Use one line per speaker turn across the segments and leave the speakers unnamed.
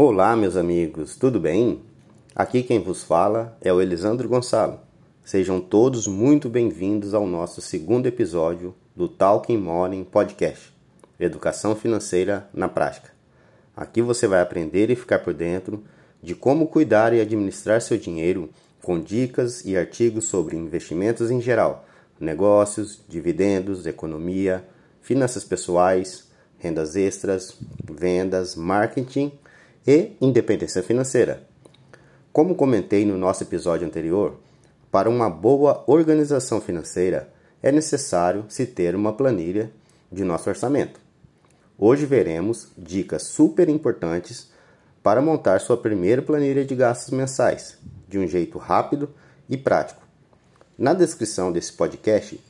Olá, meus amigos, tudo bem? Aqui quem vos fala é o Elisandro Gonçalo. Sejam todos muito bem-vindos ao nosso segundo episódio do Talking Morning Podcast Educação Financeira na Prática. Aqui você vai aprender e ficar por dentro de como cuidar e administrar seu dinheiro com dicas e artigos sobre investimentos em geral, negócios, dividendos, economia, finanças pessoais, rendas extras, vendas, marketing e independência financeira. Como comentei no nosso episódio anterior, para uma boa organização financeira é necessário se ter uma planilha de nosso orçamento. Hoje veremos dicas super importantes para montar sua primeira planilha de gastos mensais de um jeito rápido e prático. Na descrição desse podcast,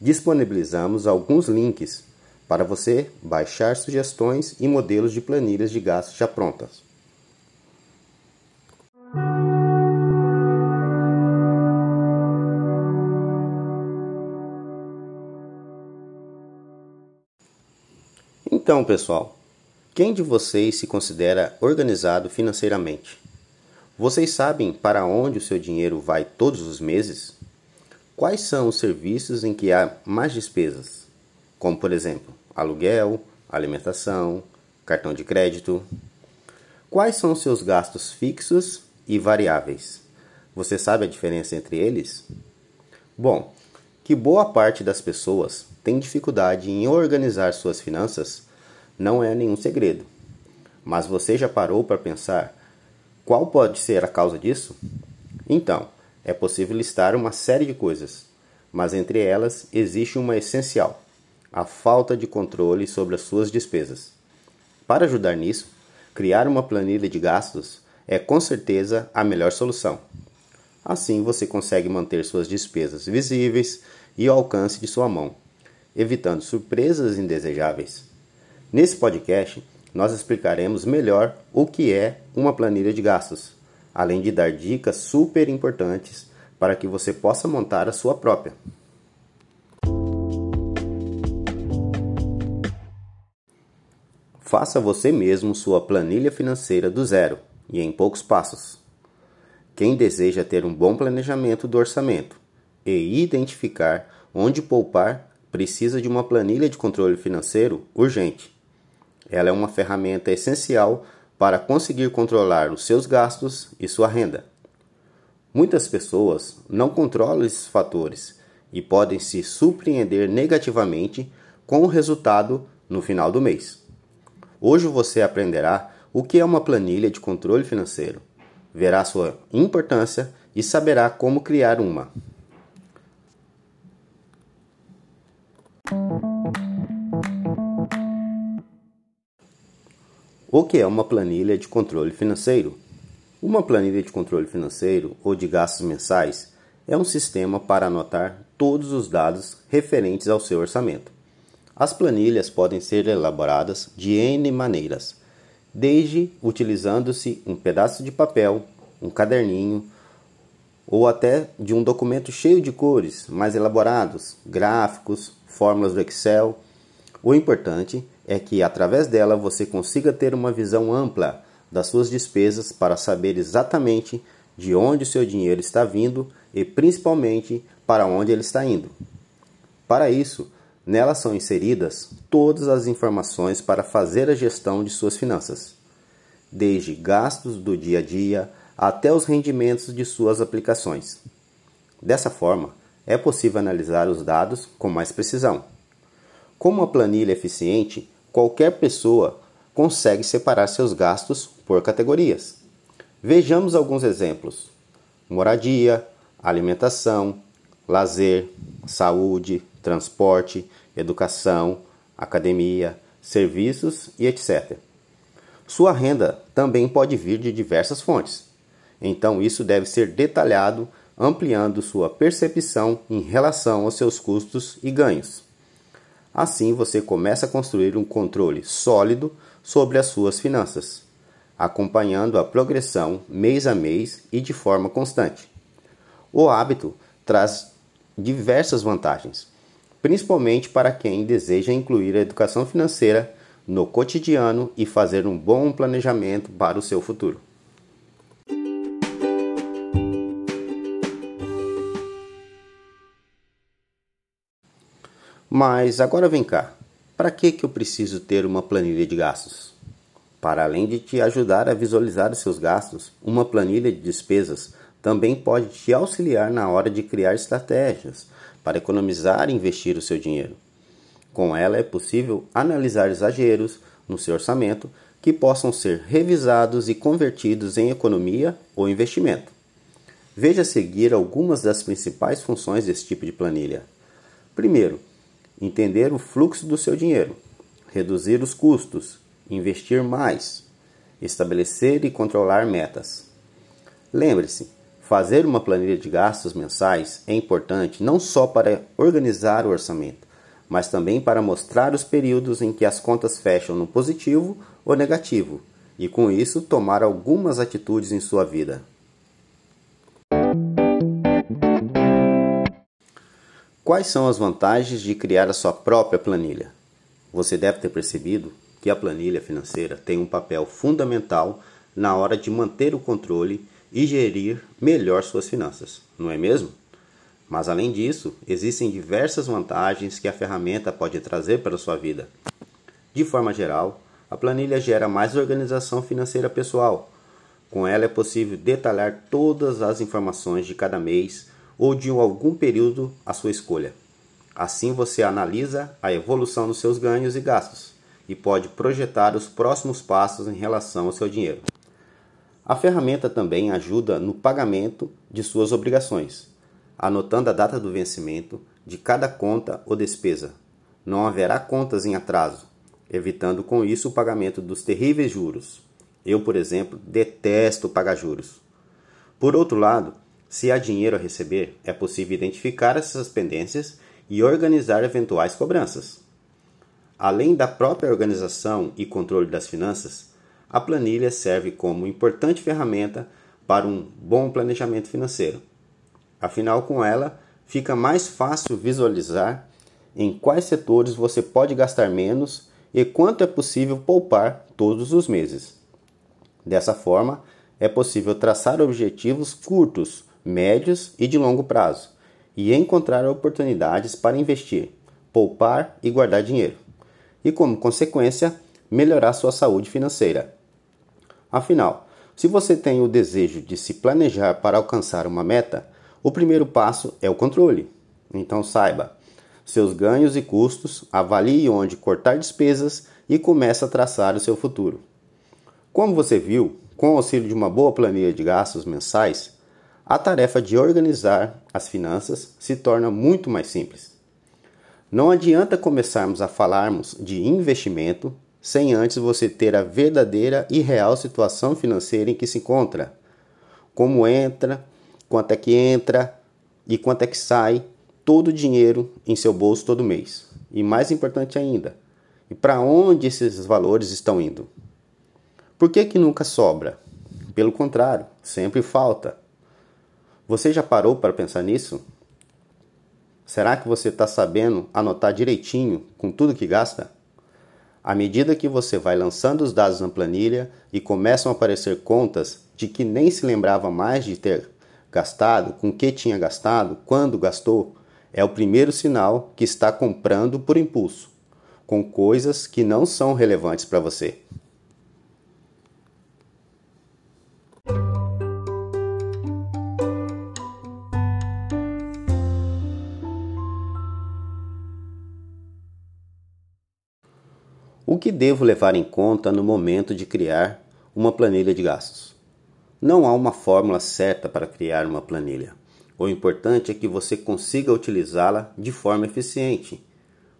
disponibilizamos alguns links para você baixar sugestões e modelos de planilhas de gastos já prontas. Então, pessoal, quem de vocês se considera organizado financeiramente? Vocês sabem para onde o seu dinheiro vai todos os meses? Quais são os serviços em que há mais despesas? Como, por exemplo, aluguel, alimentação, cartão de crédito. Quais são os seus gastos fixos e variáveis? Você sabe a diferença entre eles? Bom, que boa parte das pessoas tem dificuldade em organizar suas finanças não é nenhum segredo. Mas você já parou para pensar qual pode ser a causa disso? Então, é possível listar uma série de coisas, mas entre elas existe uma essencial: a falta de controle sobre as suas despesas. Para ajudar nisso, criar uma planilha de gastos é com certeza a melhor solução. Assim você consegue manter suas despesas visíveis e ao alcance de sua mão, evitando surpresas indesejáveis. Nesse podcast, nós explicaremos melhor o que é uma planilha de gastos, além de dar dicas super importantes para que você possa montar a sua própria. Faça você mesmo sua planilha financeira do zero e em poucos passos. Quem deseja ter um bom planejamento do orçamento e identificar onde poupar precisa de uma planilha de controle financeiro urgente. Ela é uma ferramenta essencial para conseguir controlar os seus gastos e sua renda. Muitas pessoas não controlam esses fatores e podem se surpreender negativamente com o resultado no final do mês. Hoje você aprenderá o que é uma planilha de controle financeiro, verá sua importância e saberá como criar uma. O que é uma planilha de controle financeiro? Uma planilha de controle financeiro ou de gastos mensais é um sistema para anotar todos os dados referentes ao seu orçamento. As planilhas podem ser elaboradas de N maneiras, desde utilizando-se um pedaço de papel, um caderninho ou até de um documento cheio de cores mais elaborados, gráficos, fórmulas do Excel. O importante é que através dela você consiga ter uma visão ampla das suas despesas para saber exatamente de onde o seu dinheiro está vindo e principalmente para onde ele está indo. Para isso, nela são inseridas todas as informações para fazer a gestão de suas finanças, desde gastos do dia a dia até os rendimentos de suas aplicações. Dessa forma, é possível analisar os dados com mais precisão. Como uma planilha eficiente, qualquer pessoa consegue separar seus gastos por categorias. Vejamos alguns exemplos: moradia, alimentação, lazer, saúde, transporte, educação, academia, serviços e etc. Sua renda também pode vir de diversas fontes, então isso deve ser detalhado, ampliando sua percepção em relação aos seus custos e ganhos. Assim você começa a construir um controle sólido sobre as suas finanças, acompanhando a progressão mês a mês e de forma constante. O hábito traz diversas vantagens, principalmente para quem deseja incluir a educação financeira no cotidiano e fazer um bom planejamento para o seu futuro. Mas agora vem cá, para que, que eu preciso ter uma planilha de gastos? Para além de te ajudar a visualizar os seus gastos, uma planilha de despesas também pode te auxiliar na hora de criar estratégias para economizar e investir o seu dinheiro. Com ela é possível analisar exageros no seu orçamento que possam ser revisados e convertidos em economia ou investimento. Veja a seguir algumas das principais funções desse tipo de planilha. Primeiro, entender o fluxo do seu dinheiro, reduzir os custos, investir mais, estabelecer e controlar metas. Lembre-se, fazer uma planilha de gastos mensais é importante não só para organizar o orçamento, mas também para mostrar os períodos em que as contas fecham no positivo ou negativo e, com isso, tomar algumas atitudes em sua vida. Quais são as vantagens de criar a sua própria planilha? Você deve ter percebido que a planilha financeira tem um papel fundamental na hora de manter o controle e gerir melhor suas finanças, não é mesmo? Mas além disso, existem diversas vantagens que a ferramenta pode trazer para a sua vida. De forma geral, a planilha gera mais organização financeira pessoal. Com ela é possível detalhar todas as informações de cada mês ou de algum período à sua escolha. Assim você analisa a evolução dos seus ganhos e gastos e pode projetar os próximos passos em relação ao seu dinheiro. A ferramenta também ajuda no pagamento de suas obrigações, anotando a data do vencimento de cada conta ou despesa. Não haverá contas em atraso, evitando com isso o pagamento dos terríveis juros. Eu, por exemplo, detesto pagar juros. Por outro lado, se há dinheiro a receber, é possível identificar essas pendências e organizar eventuais cobranças. Além da própria organização e controle das finanças, a planilha serve como importante ferramenta para um bom planejamento financeiro. Afinal, com ela, fica mais fácil visualizar em quais setores você pode gastar menos e quanto é possível poupar todos os meses. Dessa forma, é possível traçar objetivos curtos médios e de longo prazo, e encontrar oportunidades para investir, poupar e guardar dinheiro, e como consequência, melhorar sua saúde financeira. Afinal, se você tem o desejo de se planejar para alcançar uma meta, o primeiro passo é o controle. Então saiba seus ganhos e custos, avalie onde cortar despesas e comece a traçar o seu futuro. Como você viu, com o auxílio de uma boa planilha de gastos mensais, a tarefa de organizar as finanças se torna muito mais simples. Não adianta começarmos a falarmos de investimento sem antes você ter a verdadeira e real situação financeira em que se encontra. Como entra, quanto é que entra e quanto é que sai todo o dinheiro em seu bolso todo mês. E mais importante ainda, e para onde esses valores estão indo? Por que, que nunca sobra? Pelo contrário, sempre falta. Você já parou para pensar nisso? Será que você está sabendo anotar direitinho com tudo que gasta? À medida que você vai lançando os dados na planilha e começam a aparecer contas de que nem se lembrava mais de ter gastado, com que tinha gastado, quando gastou, é o primeiro sinal que está comprando por impulso, com coisas que não são relevantes para você. Que devo levar em conta no momento de criar uma planilha de gastos? Não há uma fórmula certa para criar uma planilha. O importante é que você consiga utilizá-la de forma eficiente.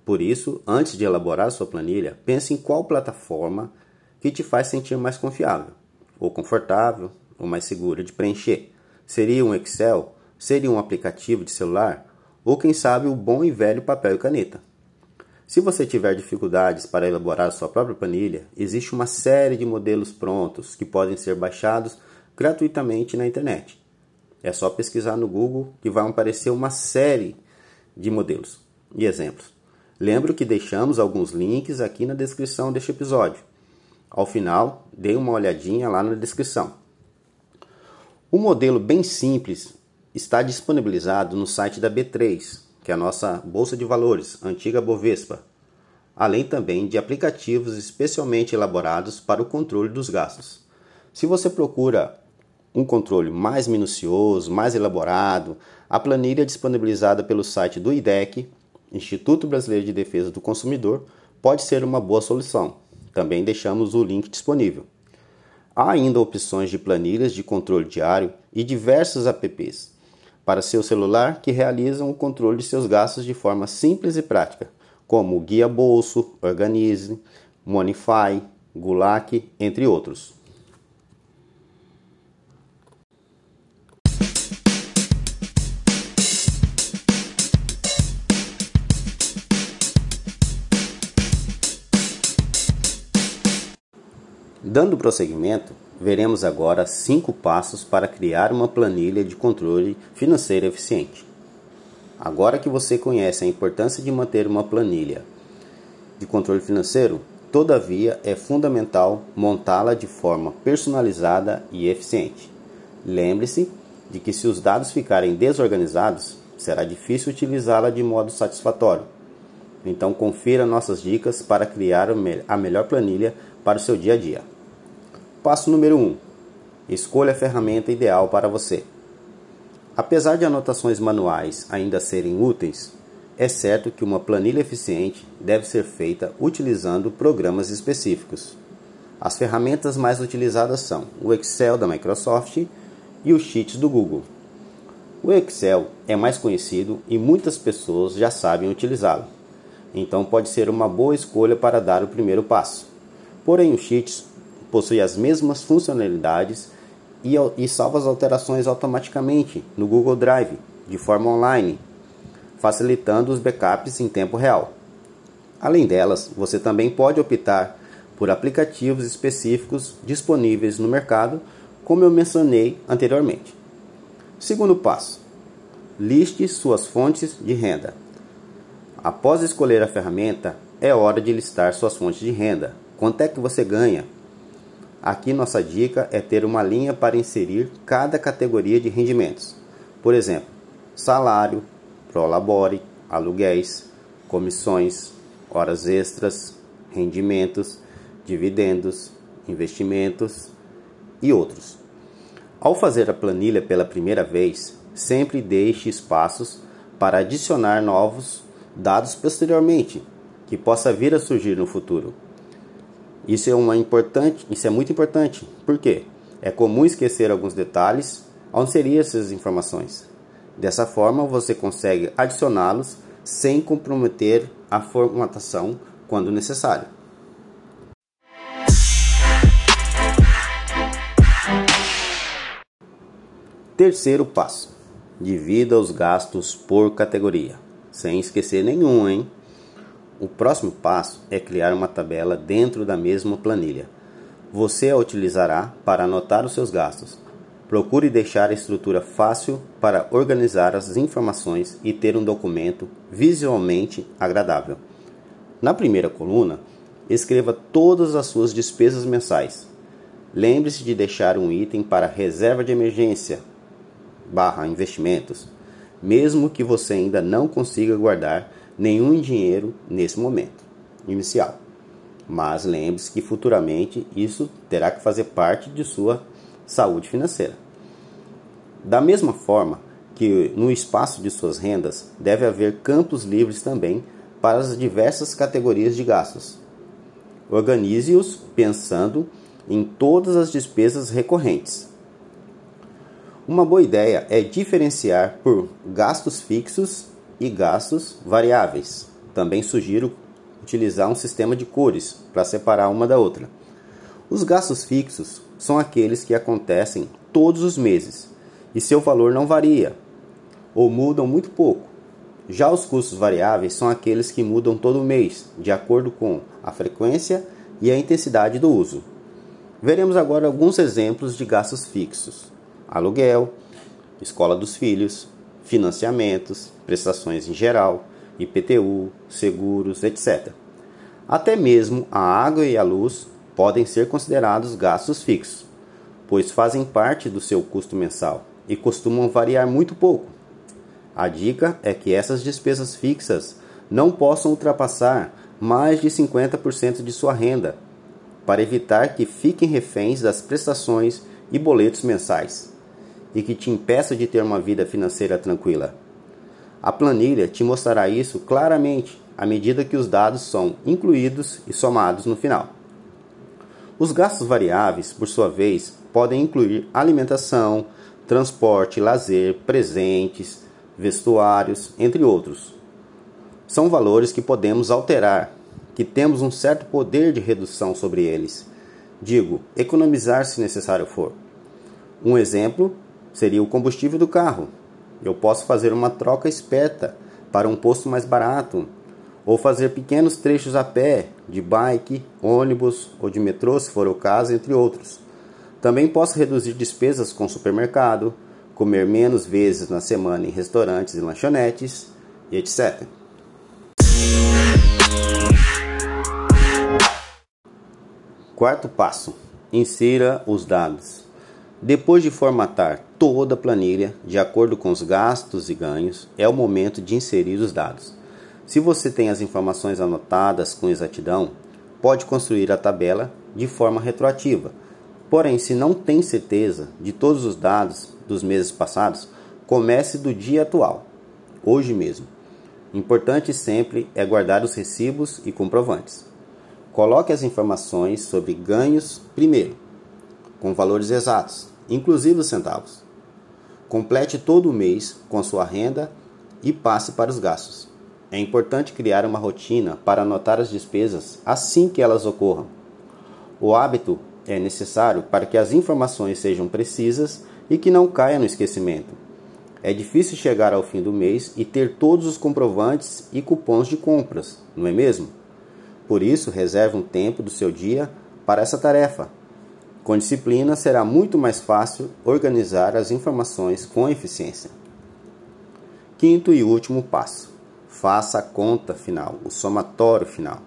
Por isso, antes de elaborar sua planilha, pense em qual plataforma que te faz sentir mais confiável, ou confortável, ou mais segura de preencher. Seria um Excel? Seria um aplicativo de celular? Ou quem sabe o bom e velho papel e caneta? Se você tiver dificuldades para elaborar sua própria planilha, existe uma série de modelos prontos que podem ser baixados gratuitamente na internet. É só pesquisar no Google que vai aparecer uma série de modelos e exemplos. Lembro que deixamos alguns links aqui na descrição deste episódio. Ao final, dê uma olhadinha lá na descrição. O modelo bem simples está disponibilizado no site da B3, que é a nossa bolsa de valores, antiga Bovespa, além também de aplicativos especialmente elaborados para o controle dos gastos. Se você procura um controle mais minucioso, mais elaborado, a planilha disponibilizada pelo site do IDEC, Instituto Brasileiro de Defesa do Consumidor, pode ser uma boa solução. Também deixamos o link disponível. Há ainda opções de planilhas de controle diário e diversos apps para seu celular que realizam o controle de seus gastos de forma simples e prática, como Guia Bolso, Organize, Monify, Gulac, entre outros. Dando prosseguimento, veremos agora cinco passos para criar uma planilha de controle financeiro eficiente. Agora que você conhece a importância de manter uma planilha de controle financeiro, todavia é fundamental montá-la de forma personalizada e eficiente. Lembre-se de que se os dados ficarem desorganizados, será difícil utilizá-la de modo satisfatório. Então confira nossas dicas para criar a melhor planilha para o seu dia a dia. Passo número 1. Um, escolha a ferramenta ideal para você. Apesar de anotações manuais ainda serem úteis, é certo que uma planilha eficiente deve ser feita utilizando programas específicos. As ferramentas mais utilizadas são o Excel da Microsoft e o Sheets do Google. O Excel é mais conhecido e muitas pessoas já sabem utilizá-lo, então pode ser uma boa escolha para dar o primeiro passo. Porém, o Sheets possui as mesmas funcionalidades e, e salva as alterações automaticamente no Google Drive, de forma online, facilitando os backups em tempo real. Além delas, você também pode optar por aplicativos específicos disponíveis no mercado, como eu mencionei anteriormente. Segundo passo: liste suas fontes de renda. Após escolher a ferramenta, é hora de listar suas fontes de renda. Quanto é que você ganha? Aqui nossa dica é ter uma linha para inserir cada categoria de rendimentos. Por exemplo, salário, prolabore, aluguéis, comissões, horas extras, rendimentos, dividendos, investimentos e outros. Ao fazer a planilha pela primeira vez, sempre deixe espaços para adicionar novos dados posteriormente, que possa vir a surgir no futuro. Isso é uma importante, isso é muito importante. Por quê? É comum esquecer alguns detalhes ao inserir essas informações. Dessa forma, você consegue adicioná-los sem comprometer a formatação quando necessário. Terceiro passo: divida os gastos por categoria, sem esquecer nenhum, hein? O próximo passo é criar uma tabela dentro da mesma planilha. Você a utilizará para anotar os seus gastos. Procure deixar a estrutura fácil para organizar as informações e ter um documento visualmente agradável. Na primeira coluna, escreva todas as suas despesas mensais. Lembre-se de deixar um item para reserva de emergência barra investimentos, mesmo que você ainda não consiga guardar nenhum dinheiro nesse momento inicial. Mas lembre-se que futuramente isso terá que fazer parte de sua saúde financeira. Da mesma forma que no espaço de suas rendas deve haver campos livres também para as diversas categorias de gastos. Organize-os pensando em todas as despesas recorrentes. Uma boa ideia é diferenciar por gastos fixos e gastos variáveis. Também sugiro utilizar um sistema de cores para separar uma da outra. Os gastos fixos são aqueles que acontecem todos os meses e seu valor não varia ou mudam muito pouco. Já os custos variáveis são aqueles que mudam todo mês, de acordo com a frequência e a intensidade do uso. Veremos agora alguns exemplos de gastos fixos: aluguel, escola dos filhos, financiamentos, prestações em geral, IPTU, seguros, etc. Até mesmo a água e a luz podem ser considerados gastos fixos, pois fazem parte do seu custo mensal e costumam variar muito pouco. A dica é que essas despesas fixas não possam ultrapassar mais de 50% de sua renda, para evitar que fiquem reféns das prestações e boletos mensais e que te impeça de ter uma vida financeira tranquila. A planilha te mostrará isso claramente à medida que os dados são incluídos e somados no final. Os gastos variáveis, por sua vez, podem incluir alimentação, transporte, lazer, presentes, vestuários, entre outros. São valores que podemos alterar, que temos um certo poder de redução sobre eles. Digo, economizar se necessário for. Um exemplo seria o combustível do carro. Eu posso fazer uma troca esperta para um posto mais barato, ou fazer pequenos trechos a pé, de bike, ônibus ou de metrô, se for o caso, entre outros. Também posso reduzir despesas com supermercado, comer menos vezes na semana em restaurantes e lanchonetes, etc. Quarto passo: insira os dados. Depois de formatar toda a planilha de acordo com os gastos e ganhos, é o momento de inserir os dados. Se você tem as informações anotadas com exatidão, pode construir a tabela de forma retroativa. Porém, se não tem certeza de todos os dados dos meses passados, comece do dia atual, hoje mesmo. Importante sempre é guardar os recibos e comprovantes. Coloque as informações sobre ganhos primeiro, com valores exatos, inclusive os centavos. Complete todo o mês com sua renda e passe para os gastos. É importante criar uma rotina para anotar as despesas assim que elas ocorram. O hábito é necessário para que as informações sejam precisas e que não caia no esquecimento. É difícil chegar ao fim do mês e ter todos os comprovantes e cupons de compras, não é mesmo? Por isso, reserve um tempo do seu dia para essa tarefa. Com disciplina, será muito mais fácil organizar as informações com eficiência. Quinto e último passo: faça a conta final, o somatório final.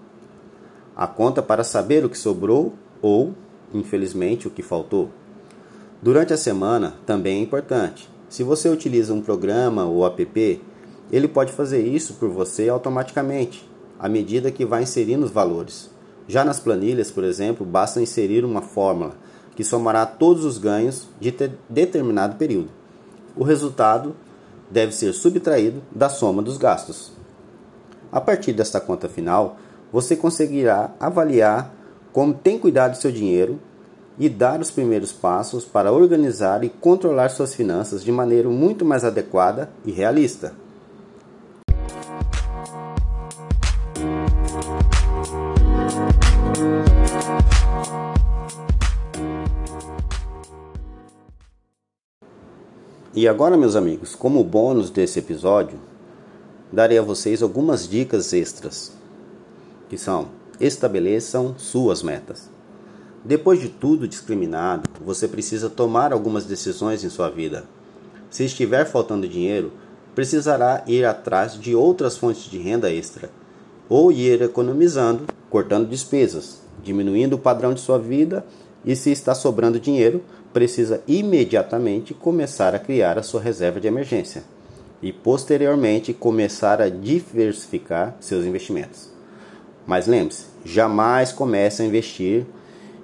A conta para saber o que sobrou ou, infelizmente, o que faltou. Durante a semana também é importante. Se você utiliza um programa ou app, ele pode fazer isso por você automaticamente, à medida que vai inserindo os valores. Já nas planilhas, por exemplo, basta inserir uma fórmula que somará todos os ganhos de determinado período. O resultado deve ser subtraído da soma dos gastos. A partir desta conta final, você conseguirá avaliar como tem cuidado do seu dinheiro e dar os primeiros passos para organizar e controlar suas finanças de maneira muito mais adequada e realista. E agora, meus amigos, como bônus desse episódio, darei a vocês algumas dicas extras, que são: estabeleçam suas metas. Depois de tudo discriminado, você precisa tomar algumas decisões em sua vida. Se estiver faltando dinheiro, precisará ir atrás de outras fontes de renda extra, ou ir economizando, cortando despesas, diminuindo o padrão de sua vida e, se está sobrando dinheiro, precisa imediatamente começar a criar a sua reserva de emergência e, posteriormente, começar a diversificar seus investimentos. Mas lembre-se, jamais comece a investir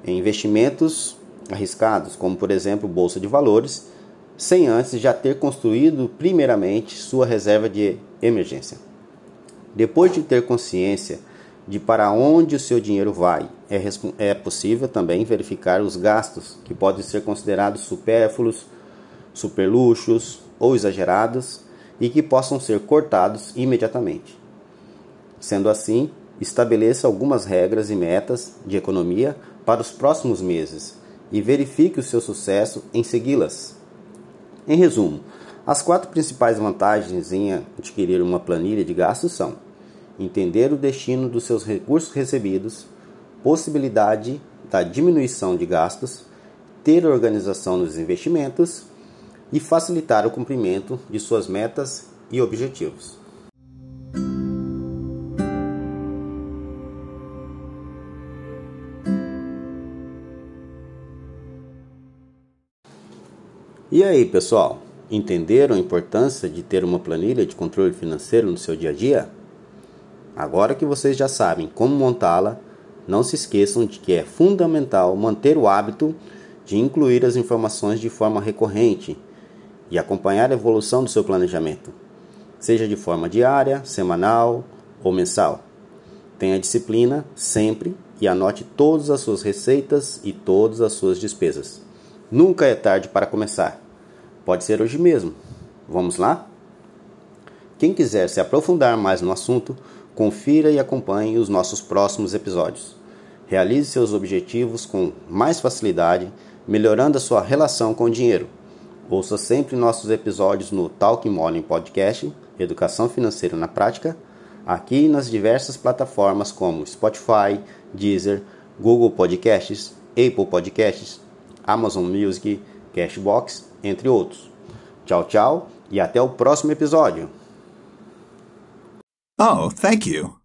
em investimentos arriscados, como por exemplo bolsa de valores, sem antes já ter construído primeiramente sua reserva de emergência. Depois de ter consciência de para onde o seu dinheiro vai, é, é possível também verificar os gastos que podem ser considerados supérfluos, superluxos ou exagerados e que possam ser cortados imediatamente. Sendo assim, estabeleça algumas regras e metas de economia para os próximos meses e verifique o seu sucesso em segui-las. Em resumo, as quatro principais vantagens em adquirir uma planilha de gastos são: entender o destino dos seus recursos recebidos, possibilidade da diminuição de gastos, ter organização nos investimentos e facilitar o cumprimento de suas metas e objetivos. E aí, pessoal, entenderam a importância de ter uma planilha de controle financeiro no seu dia a dia? Agora que vocês já sabem como montá-la, não se esqueçam de que é fundamental manter o hábito de incluir as informações de forma recorrente e acompanhar a evolução do seu planejamento, seja de forma diária, semanal ou mensal. Tenha disciplina sempre e anote todas as suas receitas e todas as suas despesas. Nunca é tarde para começar. Pode ser hoje mesmo. Vamos lá? Quem quiser se aprofundar mais no assunto, confira e acompanhe os nossos próximos episódios. Realize seus objetivos com mais facilidade, melhorando a sua relação com o dinheiro. Ouça sempre nossos episódios no Talking Morning Podcast, Educação Financeira na Prática, aqui nas diversas plataformas como Spotify, Deezer, Google Podcasts, Apple Podcasts, Amazon Music, Cashbox, entre outros. Tchau, tchau e até o próximo episódio.
Oh, thank you.